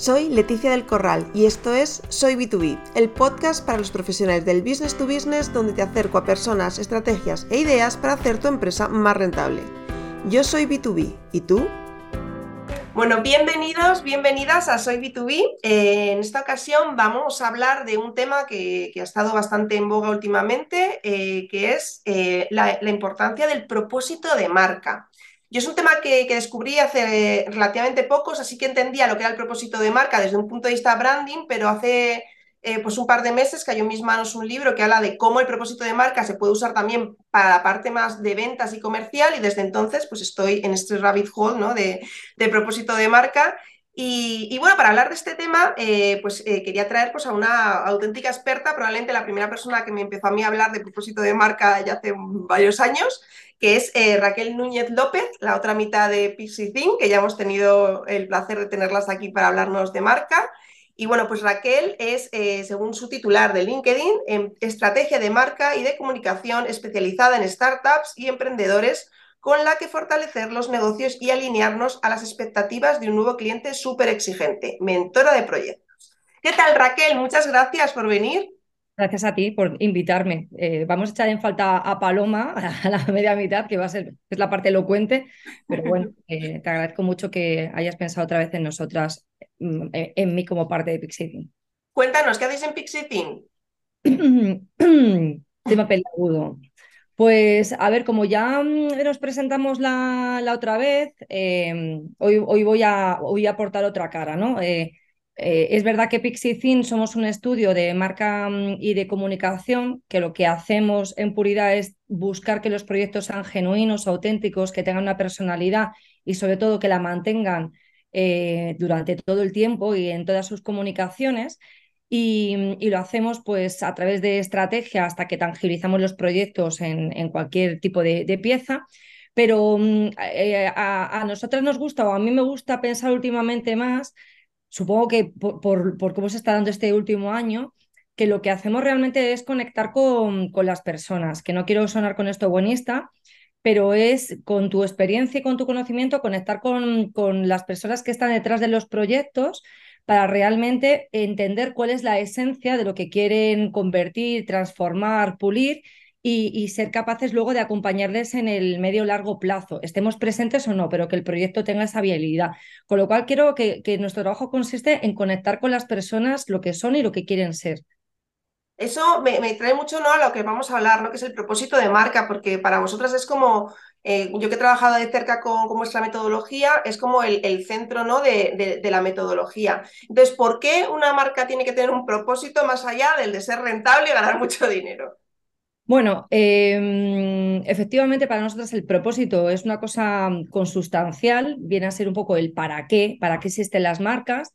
Soy Leticia del Corral y esto es Soy B2B, el podcast para los profesionales del business to business donde te acerco a personas, estrategias e ideas para hacer tu empresa más rentable. Yo soy B2B, ¿y tú? Bueno, bienvenidos, bienvenidas a Soy B2B. Eh, en esta ocasión vamos a hablar de un tema que, ha estado bastante en boga últimamente, eh, que es eh, la importancia del propósito de marca. Yo es un tema que, descubrí hace relativamente pocos, así que entendía lo que era el propósito de marca desde un punto de vista branding, pero hace eh, pues un par de meses cayó en mis manos un libro que habla de cómo el propósito de marca se puede usar también para la parte más de ventas y comercial y desde entonces pues estoy en este rabbit hole ¿no? de, propósito de marca y, bueno, para hablar de este tema, eh, pues eh, quería traer pues, a una auténtica experta, probablemente la primera persona que me empezó a mí a hablar de propósito de marca ya hace varios años, que es eh, Raquel Núñez López, la otra mitad de Pixie Thing, que ya hemos tenido el placer de tenerlas aquí para hablarnos de marca. Y bueno, pues Raquel es, según su titular de LinkedIn, en estrategia de marca y de comunicación especializada en startups y emprendedores, con la que fortalecer los negocios y alinearnos a las expectativas de un nuevo cliente súper exigente, mentora de proyectos. ¿Qué tal, Raquel? Muchas gracias por venir. Gracias a ti por invitarme. Eh, vamos a echar en falta a Paloma, a la media mitad, que va a ser es la parte elocuente, pero bueno, eh, te agradezco mucho que hayas pensado otra vez en nosotras, mm, en, mí como parte de Pixiting. Cuéntanos, ¿qué hacéis en Pixiting? Tema peliagudo. Pues a ver, como ya mm, nos presentamos la, otra vez, eh, hoy, hoy, voy, a, voy a aportar otra cara, ¿no? Eh, es verdad que Pixie somos un estudio de marca mm, y de comunicación, que lo que hacemos en puridad es buscar que los proyectos sean genuinos, auténticos, que tengan una personalidad y sobre todo que la mantengan eh, durante todo el tiempo y en todas sus comunicaciones. Y, lo hacemos pues a través de estrategia hasta que tangibilizamos los proyectos en, cualquier tipo de, pieza. Pero mm, eh, a, a nosotras nos gusta, o a mí me gusta pensar últimamente más supongo que por, cómo se está dando este último año, que lo que hacemos realmente es conectar con, con las personas, que no quiero sonar con esto buenista, pero es con tu experiencia y con tu conocimiento conectar con, con las personas que están detrás de los proyectos para realmente entender cuál es la esencia de lo que quieren convertir, transformar, pulir y, ser capaces luego de acompañarles en el medio largo plazo, estemos presentes o no, pero que el proyecto tenga esa viabilidad. Con lo cual, quiero que, nuestro trabajo consiste en conectar con las personas lo que son y lo que quieren ser. Eso me, trae mucho ¿no? a lo que vamos a hablar, ¿no? que es el propósito de marca, porque para vosotras es como, eh, yo que he trabajado de cerca con, vuestra metodología, es como el, centro ¿no? de, de, la metodología. Entonces, ¿por qué una marca tiene que tener un propósito más allá del de ser rentable y ganar mucho dinero? Bueno, em, efectivamente para nosotros el propósito es una cosa consustancial, viene a ser un poco el para qué, para qué existen las marcas.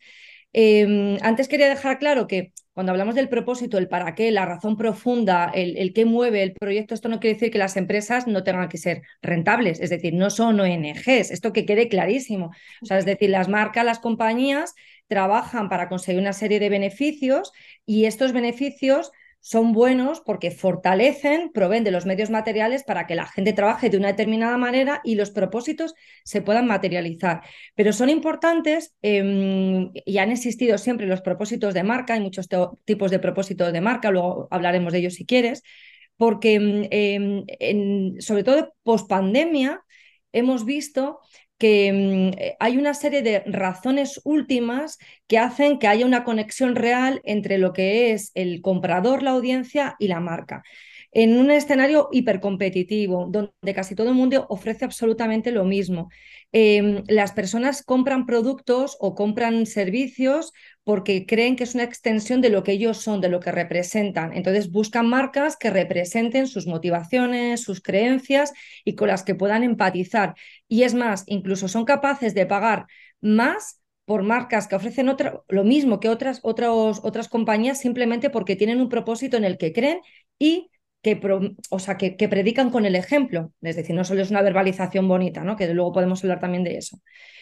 Em, antes quería dejar claro que cuando hablamos del propósito, el para qué, la razón profunda, el, el qué mueve el proyecto, esto no quiere decir que las empresas no tengan que ser rentables, es decir, no son ONGs, esto que quede clarísimo. O sea, es decir, las marcas, las compañías trabajan para conseguir una serie de beneficios y estos beneficios son buenos porque fortalecen, proveen de los medios materiales para que la gente trabaje de una determinada manera y los propósitos se puedan materializar. Pero son importantes em, y han existido siempre los propósitos de marca, hay muchos tipos de propósitos de marca, luego hablaremos de ellos si quieres, porque em, sobre todo post pandemia hemos visto que mm, eh, hay una serie de razones últimas que hacen que haya una conexión real entre lo que es el comprador, la audiencia y la marca en un escenario hipercompetitivo, donde casi todo el mundo ofrece absolutamente lo mismo. Em, las personas compran productos o compran servicios porque creen que es una extensión de lo que ellos son, de lo que representan. Entonces buscan marcas que representen sus motivaciones, sus creencias y con las que puedan empatizar. Y es más, incluso son capaces de pagar más por marcas que ofrecen lo mismo que otras, otras compañías simplemente porque tienen un propósito en el que creen y que, o sea, que, predican con el ejemplo. Es decir, no solo es una verbalización bonita, ¿no? que luego podemos hablar también de eso.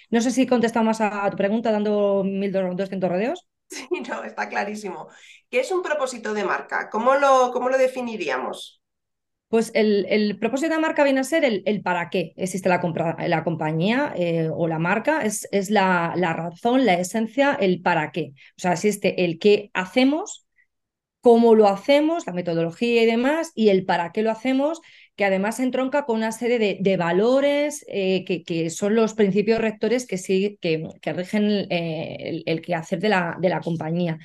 No sé si contestamos a tu pregunta dando 1.200 rodeos. Sí, no, está clarísimo. ¿Qué es un propósito de marca? ¿Cómo lo, cómo lo definiríamos? Pues el, propósito de marca viene a ser el, para qué existe la, la compañía eh, o la marca, es, es la, la, razón, la esencia, el para qué. O sea, existe el qué hacemos, cómo lo hacemos, la metodología y demás, y el para qué lo hacemos, que además entronca con una serie de, valores eh, que, son los principios rectores que, sí, que, rigen eh, el, el, quehacer de la, de la compañía.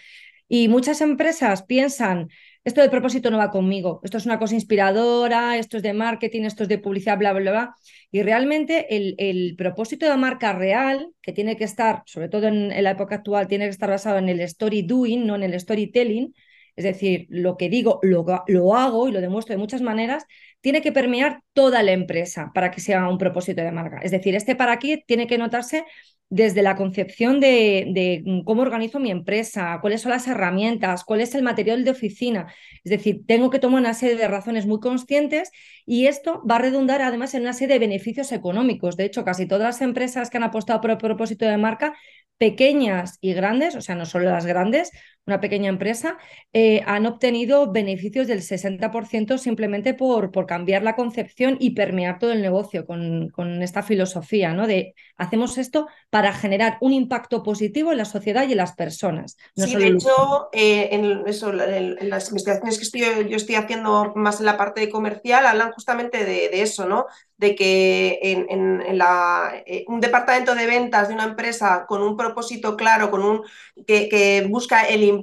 Y muchas empresas piensan, esto del propósito no va conmigo, esto es una cosa inspiradora, esto es de marketing, esto es de publicidad, bla, bla, bla. Y realmente el, el propósito de marca real, que tiene que estar, sobre todo en, la época actual, tiene que estar basado en el story doing, no en el storytelling, es decir, lo que digo lo, lo, hago y lo demuestro de muchas maneras, tiene que permear toda la empresa para que sea un propósito de marca. Es decir, este para qué tiene que notarse desde la concepción de, mm, cómo organizo mi empresa, cuáles son las herramientas, cuál es el material de oficina. Es decir, tengo que tomar una serie de razones muy conscientes y esto va a redundar además en una serie de beneficios económicos. De hecho, casi todas las empresas que han apostado por el propósito de marca pequeñas y grandes, o sea, no solo las grandes, una pequeña empresa, eh, han obtenido beneficios del 60% simplemente por, por, cambiar la concepción y permear todo el negocio con, con esta filosofía, ¿no? De hacemos esto para generar un impacto positivo en la sociedad y en las personas. sí, de hecho, eh, en, eso, en, las investigaciones que estoy, yo estoy haciendo más en la parte comercial hablan justamente de, de eso, ¿no? de que en, la, eh, un departamento de ventas de una empresa con un propósito claro, con un, que, busca el impacto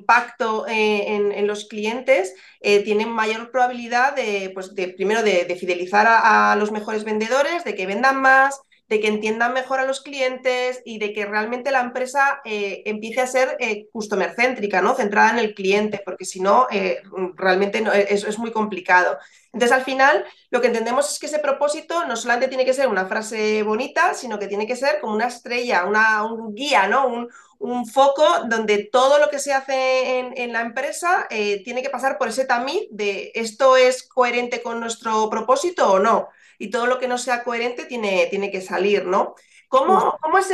eh, en, los clientes, eh, tiene mayor probabilidad de, pues de primero, de, fidelizar a, los mejores vendedores, de que vendan más, de que entiendan mejor a los clientes y de que realmente la empresa empiece a ser customer céntrica, ¿no? centrada en el cliente, porque si no, realmente no, eso es muy complicado. Entonces, al final, lo que entendemos es que ese propósito no solamente tiene que ser una frase bonita, sino que tiene que ser como una estrella, una, un guía, ¿no? Un, foco donde todo lo que se hace en, la empresa eh, tiene que pasar por ese tamiz de esto es coherente con nuestro propósito o no. Y todo lo que no sea coherente tiene, tiene que salir, ¿no? ¿Cómo, cómo es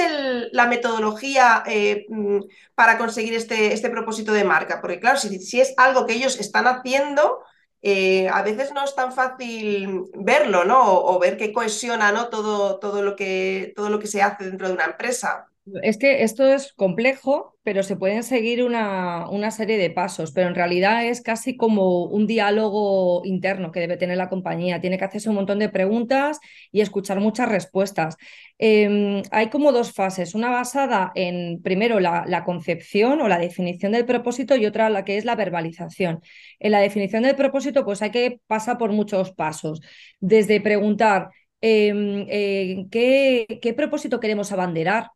la metodología eh, mm, para conseguir este, este propósito de marca? Porque claro, si, si es algo que ellos están haciendo, eh, a veces no es tan fácil verlo, ¿no? O, ver qué cohesiona, ¿no? Todo, todo, lo que, todo lo que se hace dentro de una empresa. Es que esto es complejo, pero se pueden seguir una, una, serie de pasos, pero en realidad es casi como un diálogo interno que debe tener la compañía. Tiene que hacerse un montón de preguntas y escuchar muchas respuestas. Em, hay como dos fases, una basada en, primero, la, la, concepción o la definición del propósito y otra la que es la verbalización. En la definición del propósito, pues hay que pasar por muchos pasos, desde preguntar, em, eh, ¿qué, ¿qué propósito queremos abanderar?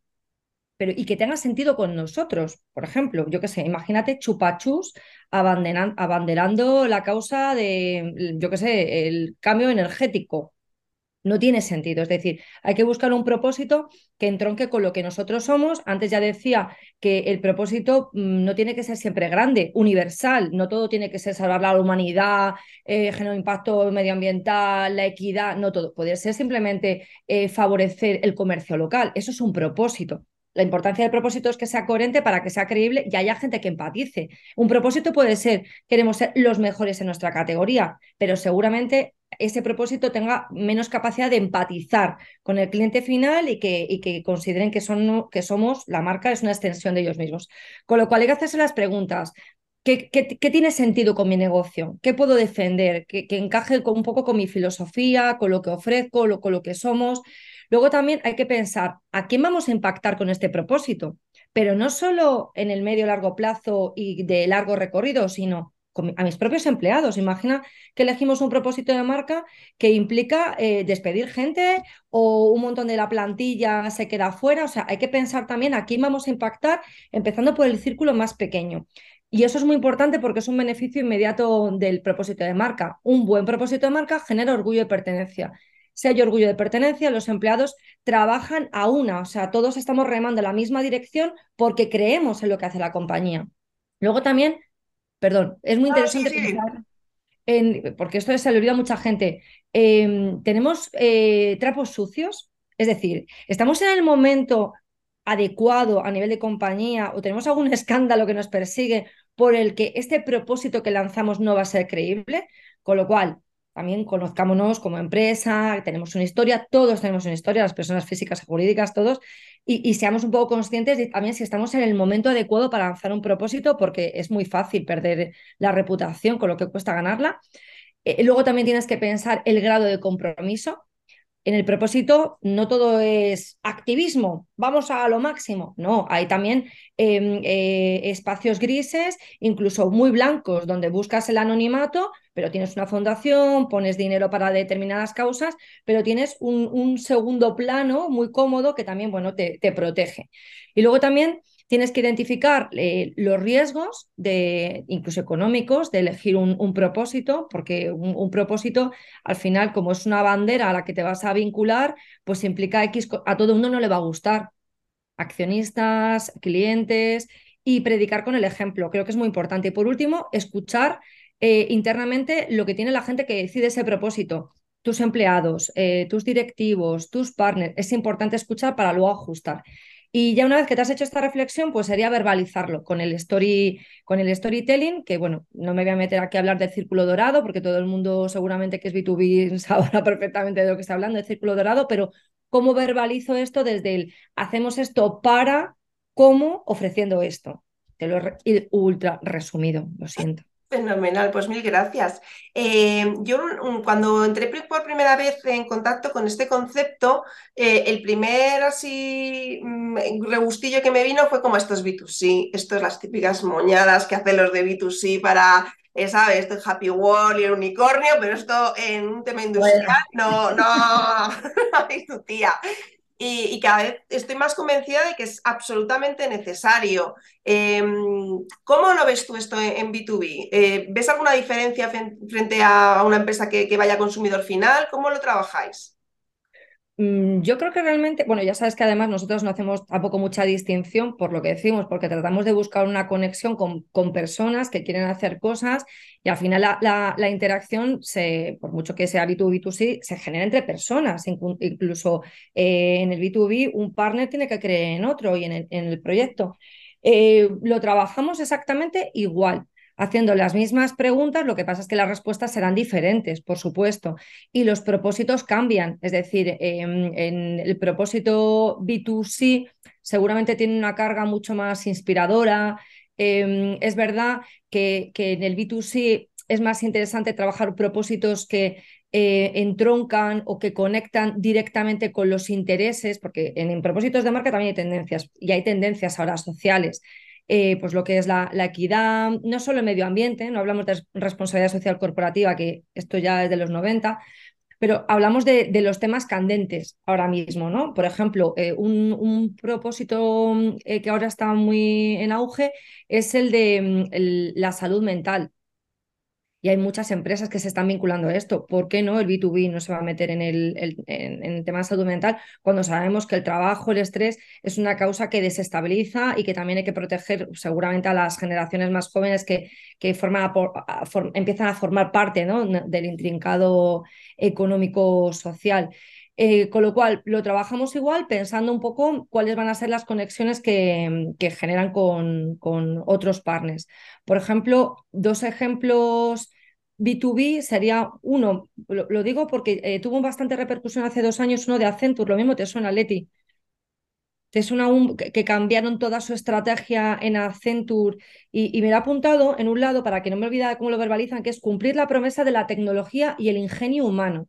Pero y que tenga sentido con nosotros. Por ejemplo, yo qué sé, imagínate chupachus abanderando la causa de, yo qué sé, el cambio energético. No tiene sentido, es decir, hay que buscar un propósito que entronque con lo que nosotros somos. Antes ya decía que el propósito mm, no tiene que ser siempre grande, universal, no todo tiene que ser salvar la humanidad, eh, generar impacto medioambiental, la equidad, no todo. Puede ser simplemente eh, favorecer el comercio local, eso es un propósito. La importancia del propósito es que sea coherente para que sea creíble y haya gente que empatice. Un propósito puede ser, queremos ser los mejores en nuestra categoría, pero seguramente ese propósito tenga menos capacidad de empatizar con el cliente final y que, y que consideren que, son, que somos, la marca es una extensión de ellos mismos. Con lo cual hay que hacerse las preguntas. ¿Qué, tiene sentido con mi negocio? ¿Qué puedo defender? ¿Qué, encaje un poco con mi filosofía, con lo que ofrezco, con lo que somos? Luego también hay que pensar a quién vamos a impactar con este propósito, pero no solo en el medio largo plazo y de largo recorrido, sino a mis propios empleados. Imagina que elegimos un propósito de marca que implica eh, despedir gente o un montón de la plantilla se queda fuera. O sea, hay que pensar también a quién vamos a impactar, empezando por el círculo más pequeño. Y eso es muy importante porque es un beneficio inmediato del propósito de marca. Un buen propósito de marca genera orgullo de pertenencia si hay orgullo de pertenencia, los empleados trabajan a una, o sea, todos estamos remando en la misma dirección porque creemos en lo que hace la compañía. Luego también, perdón, es muy interesante pensar en, porque esto se le olvida a mucha gente, em, tenemos eh, trapos sucios, es decir, estamos en el momento adecuado a nivel de compañía o tenemos algún escándalo que nos persigue por el que este propósito que lanzamos no va a ser creíble, con lo cual también conozcámonos como empresa, tenemos una historia, todos tenemos una historia, las personas físicas y jurídicas, todos, y, seamos un poco conscientes de también si estamos en el momento adecuado para lanzar un propósito, porque es muy fácil perder la reputación con lo que cuesta ganarla. Eh, luego también tienes que pensar el grado de compromiso. En el propósito no todo es activismo, vamos a lo máximo. No, hay también em, eh, espacios grises, incluso muy blancos, donde buscas el anonimato, pero tienes una fundación, pones dinero para determinadas causas, pero tienes un, segundo plano muy cómodo que también bueno, te, te protege. Y luego también tienes que identificar eh, los riesgos, incluso económicos, de elegir un, propósito, porque un, propósito, al final, como es una bandera a la que te vas a vincular, pues implica X, a todo mundo no le va a gustar. Accionistas, clientes y predicar con el ejemplo, creo que es muy importante. Y por último, escuchar eh, internamente lo que tiene la gente que decide ese propósito tus empleados, eh, tus directivos, tus partners. Es importante escuchar para luego ajustar. Y ya una vez que te has hecho esta reflexión, pues sería verbalizarlo con el, story, con el storytelling, que bueno, no me voy a meter aquí a hablar del círculo dorado, porque todo el mundo seguramente que es B2B sabrá perfectamente de lo que está hablando, del círculo dorado, pero ¿cómo verbalizo esto desde el hacemos esto para, cómo, ofreciendo esto? Te lo he ultra resumido, lo siento. Fenomenal, pues mil gracias. Eh, yo cuando entré por primera vez en contacto con este concepto, eh, el primer así mm, rebustillo que me vino fue como estos B2C, estos las típicas moñadas que hacen los de B2C para, eh, ¿sabes? Es Happy Wall y el unicornio, pero esto en un tema industrial no, no, tu tía y, cada vez estoy más convencida de que es absolutamente necesario. Em, ¿Cómo lo ves tú esto en, B2B? Eh, ¿Ves alguna diferencia frente a una empresa que, que vaya consumidor final? ¿Cómo lo trabajáis? Mm, yo creo que realmente, bueno, ya sabes que además nosotros no hacemos tampoco mucha distinción por lo que decimos, porque tratamos de buscar una conexión con, con personas que quieren hacer cosas y al final la, la, interacción, se, por mucho que sea B2B, B2C, se genera entre personas. Incluso eh, en el B2B un partner tiene que creer en otro y en el, en el proyecto. Eh, lo trabajamos exactamente igual haciendo las mismas preguntas, lo que pasa es que las respuestas serán diferentes, por supuesto, y los propósitos cambian. Es decir, em, en el propósito B2C seguramente tiene una carga mucho más inspiradora. Em, es verdad que, en el B2C es más interesante trabajar propósitos que eh, entroncan o que conectan directamente con los intereses, porque en, propósitos de marca también hay tendencias y hay tendencias ahora sociales. Eh, pues lo que es la, equidad, no solo el medio ambiente, no hablamos de responsabilidad social corporativa, que esto ya es de los 90, pero hablamos de, los temas candentes ahora mismo, ¿no? Por ejemplo, eh, un, propósito eh, que ahora está muy en auge es el de mm, la salud mental y hay muchas empresas que se están vinculando a esto. ¿Por qué no el B2B no se va a meter en el, en, el tema de salud mental cuando sabemos que el trabajo, el estrés es una causa que desestabiliza y que también hay que proteger seguramente a las generaciones más jóvenes que, que empiezan a formar parte ¿no? del intrincado económico-social? Eh, con lo cual, lo trabajamos igual pensando un poco cuáles van a ser las conexiones que, generan con, con, otros partners. Por ejemplo, dos ejemplos B2B sería uno, lo, digo porque eh, tuvo bastante repercusión hace dos años, uno de Accenture, lo mismo te suena Leti. Te suena un, que, cambiaron toda su estrategia en Accenture y, me lo ha apuntado en un lado para que no me olvide cómo lo verbalizan, que es cumplir la promesa de la tecnología y el ingenio humano.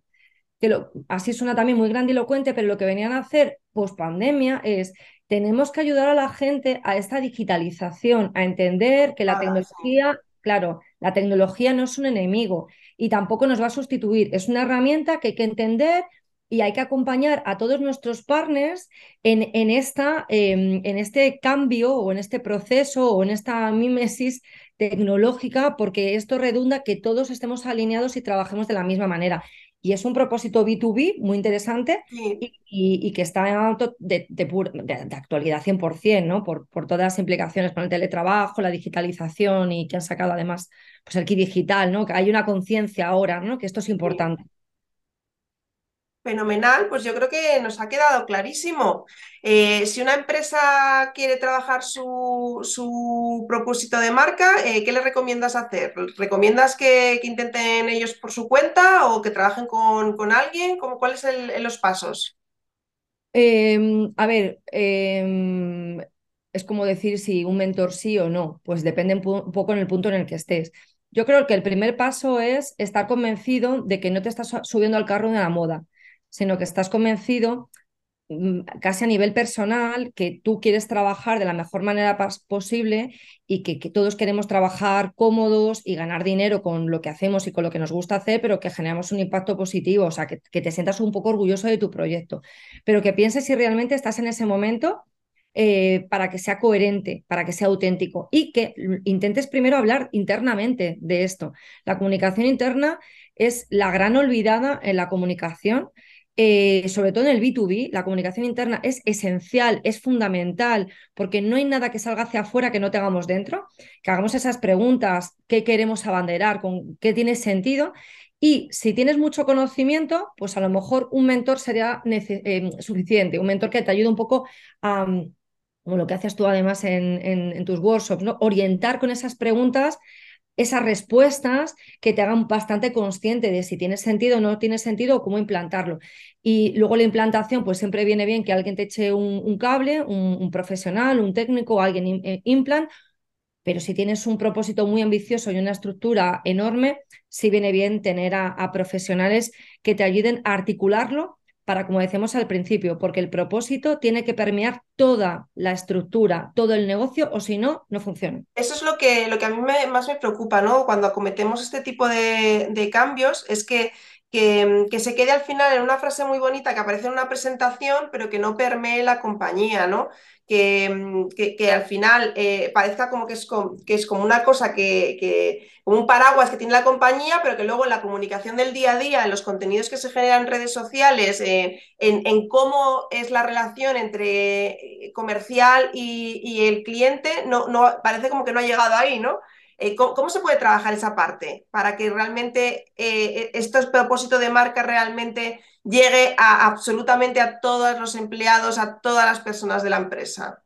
Que lo, así suena también muy grandilocuente, pero lo que venían a hacer post pandemia es tenemos que ayudar a la gente a esta digitalización, a entender que la tecnología Claro, la tecnología no es un enemigo y tampoco nos va a sustituir. Es una herramienta que hay que entender y hay que acompañar a todos nuestros partners en, en, esta, em, en este cambio o en este proceso o en esta mímesis tecnológica, porque esto redunda que todos estemos alineados y trabajemos de la misma manera y es un propósito B2B muy interesante y, que está de, de, actualidad 100%, ¿no? Por, por, todas las implicaciones con el teletrabajo, la digitalización y que han sacado además pues el digital, ¿no? Que hay una conciencia ahora, ¿no? Que esto es importante. Fenomenal, pues yo creo que nos ha quedado clarísimo. Eh, si una empresa quiere trabajar su, su propósito de marca, eh, ¿qué le recomiendas hacer? ¿Recomiendas que, que, intenten ellos por su cuenta o que trabajen con, con alguien? ¿Cómo, ¿Cuáles son los pasos? Eh, a ver, em, es como decir si un mentor sí o no, pues depende un poco en el punto en el que estés. Yo creo que el primer paso es estar convencido de que no te estás subiendo al carro de la moda sino que estás convencido mm, casi a nivel personal, que tú quieres trabajar de la mejor manera posible y que, todos queremos trabajar cómodos y ganar dinero con lo que hacemos y con lo que nos gusta hacer, pero que generamos un impacto positivo, o sea, que, que te sientas un poco orgulloso de tu proyecto, pero que pienses si realmente estás en ese momento eh, para que sea coherente, para que sea auténtico y que intentes primero hablar internamente de esto. La comunicación interna es la gran olvidada en la comunicación eh, sobre todo en el B2B, la comunicación interna es esencial, es fundamental, porque no hay nada que salga hacia afuera que no tengamos dentro, que hagamos esas preguntas, qué queremos abanderar, con qué tiene sentido. Y si tienes mucho conocimiento, pues a lo mejor un mentor sería eh, suficiente, un mentor que te ayude un poco a, como lo que haces tú además en, tus workshops, orientar con esas preguntas esas respuestas que te hagan bastante consciente de si tiene sentido o no tiene sentido o cómo implantarlo. Y luego la implantación, pues siempre viene bien que alguien te eche un, cable, un, profesional, un técnico, alguien eh, implant, pero si tienes un propósito muy ambicioso y una estructura enorme, sí viene bien tener a profesionales que te ayuden a articularlo para, como decíamos al principio, porque el propósito tiene que permear toda la estructura, todo el negocio, o si no, no funciona. Eso es lo que, lo que a mí me, más me preocupa, ¿no? Cuando acometemos este tipo de, de cambios, es que que, se quede al final en una frase muy bonita que aparece en una presentación, pero que no permee la compañía, ¿no? Que, que, al final eh, parezca como que es, que es como una cosa que, como un paraguas que tiene la compañía, pero que luego en la comunicación del día a día, en los contenidos que se generan en redes sociales, eh, en, en, cómo es la relación entre comercial y, y el cliente, no, no, parece como que no ha llegado ahí, ¿no? Eh, ¿cómo, ¿cómo, se puede trabajar esa parte para que realmente eh, este propósito de marca realmente llegue a absolutamente a todos los empleados, a todas las personas de la empresa?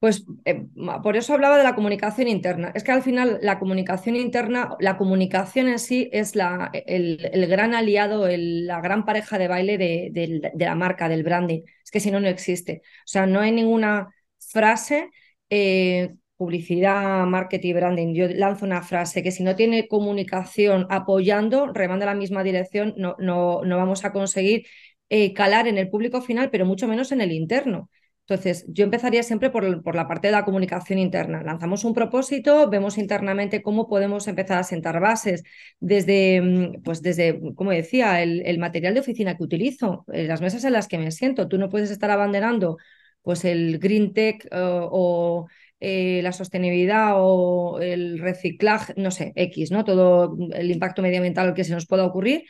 Pues eh, por eso hablaba de la comunicación interna. Es que al final la comunicación interna, la comunicación en sí es la, el, gran aliado, la gran pareja de baile de, de, de, la marca, del branding. Es que si no, no existe. O sea, no hay ninguna frase eh, publicidad, marketing, branding, yo lanzo una frase que si no tiene comunicación apoyando, remando la misma dirección, no, no, no vamos a conseguir eh, calar en el público final, pero mucho menos en el interno. Entonces, yo empezaría siempre por, por, la parte de la comunicación interna. Lanzamos un propósito, vemos internamente cómo podemos empezar a sentar bases desde, mm, pues desde, como decía, el, el material de oficina que utilizo, eh, las mesas en las que me siento. Tú no puedes estar abanderando pues el green tech uh, o eh, la sostenibilidad o el reciclaje, no sé, X, ¿no? Todo el impacto medioambiental que se nos pueda ocurrir,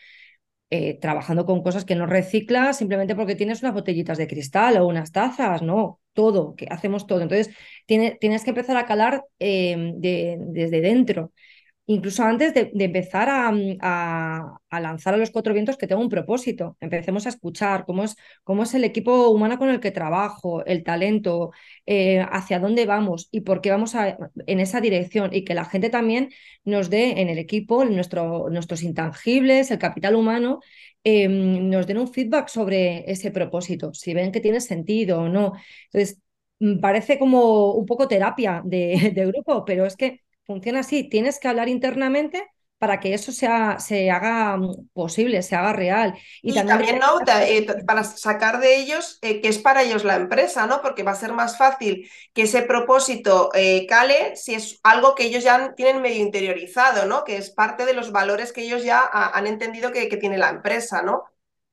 eh, trabajando con cosas que no reciclas simplemente porque tienes unas botellitas de cristal o unas tazas, no, todo, que hacemos todo. Entonces, tiene, tienes que empezar a calar eh, de, desde dentro incluso antes de, empezar a, a, lanzar a los cuatro vientos que tengo un propósito. Empecemos a escuchar cómo es, cómo es el equipo humano con el que trabajo, el talento, eh, hacia dónde vamos y por qué vamos en esa dirección y que la gente también nos dé en el equipo nuestro, nuestros intangibles, el capital humano, eh, nos den un feedback sobre ese propósito, si ven que tiene sentido o no. Entonces, mm, parece como un poco terapia de, de grupo, pero es que funciona así. Tienes que hablar internamente para que eso sea, se haga mm, posible, se haga real. Y, y también, también ¿no? Eh, para sacar de ellos eh, que es para ellos la empresa, ¿no? Porque va a ser más fácil que ese propósito eh, cale si es algo que ellos ya tienen medio interiorizado, ¿no? Que es parte de los valores que ellos ya han entendido que, que tiene la empresa, ¿no?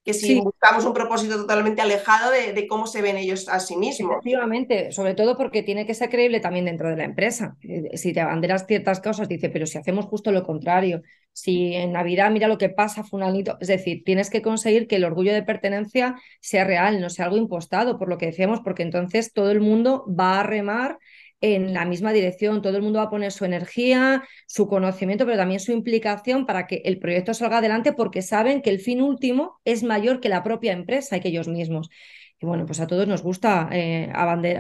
Que si sí. buscamos un propósito totalmente alejado de, de, cómo se ven ellos a sí mismos. Efectivamente, sobre todo porque tiene que ser creíble también dentro de la empresa. Eh, si te abanderas ciertas cosas, dice, pero si hacemos justo lo contrario, si en Navidad mira lo que pasa, Funalito, es decir, tienes que conseguir que el orgullo de pertenencia sea real, no sea algo impostado, por lo que decíamos, porque entonces todo el mundo va a remar en la misma dirección. Todo el mundo va a poner su energía, su conocimiento, pero también su implicación para que el proyecto salga adelante porque saben que el fin último es mayor que la propia empresa y que ellos mismos. Y bueno, pues a todos nos gusta eh,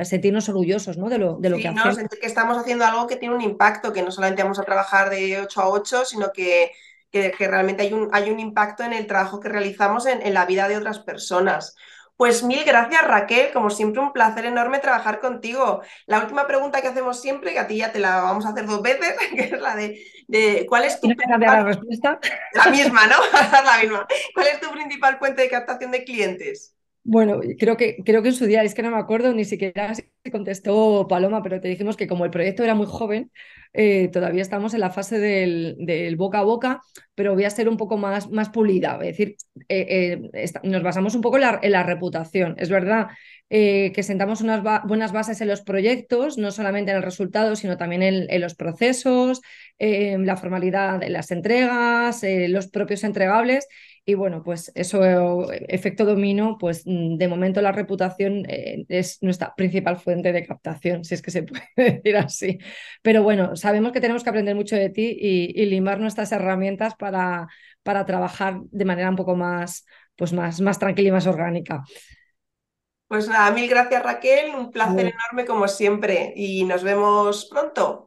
sentirnos orgullosos ¿no? de lo, de lo que hacemos. Sentir que estamos haciendo algo que tiene un impacto, que no solamente vamos a trabajar de 8 a 8, sino que, que, realmente hay un, hay un impacto en el trabajo que realizamos en, en la vida de otras personas. Pues mil gracias Raquel, como siempre un placer enorme trabajar contigo. La última pregunta que hacemos siempre, que a ti ya te la vamos a hacer dos veces, que es la de, ¿cuál es tu principal... la respuesta? La misma, ¿no? la misma. ¿Cuál es tu principal fuente de captación de clientes? Bueno, creo que, creo que en su día, es que no me acuerdo ni siquiera si contestó Paloma, pero te dijimos que como el proyecto era muy joven, eh, todavía estamos en la fase del, boca a boca, pero voy a ser un poco más, más pulida. Es decir, eh, eh, nos basamos un poco en la, reputación. Es verdad que sentamos unas buenas bases en los proyectos, no solamente en el resultado, sino también en, en los procesos, la formalidad de las entregas, los propios entregables y bueno, pues eso, efecto domino, pues mm, de momento la reputación eh, es nuestra principal fuente de captación, si es que se puede decir así. Pero bueno, sabemos que tenemos que aprender mucho de ti y, limar nuestras herramientas para, para trabajar de manera un poco más, pues más, más tranquila y más orgánica. Pues nada, mil gracias Raquel, un placer enorme como siempre y nos vemos pronto.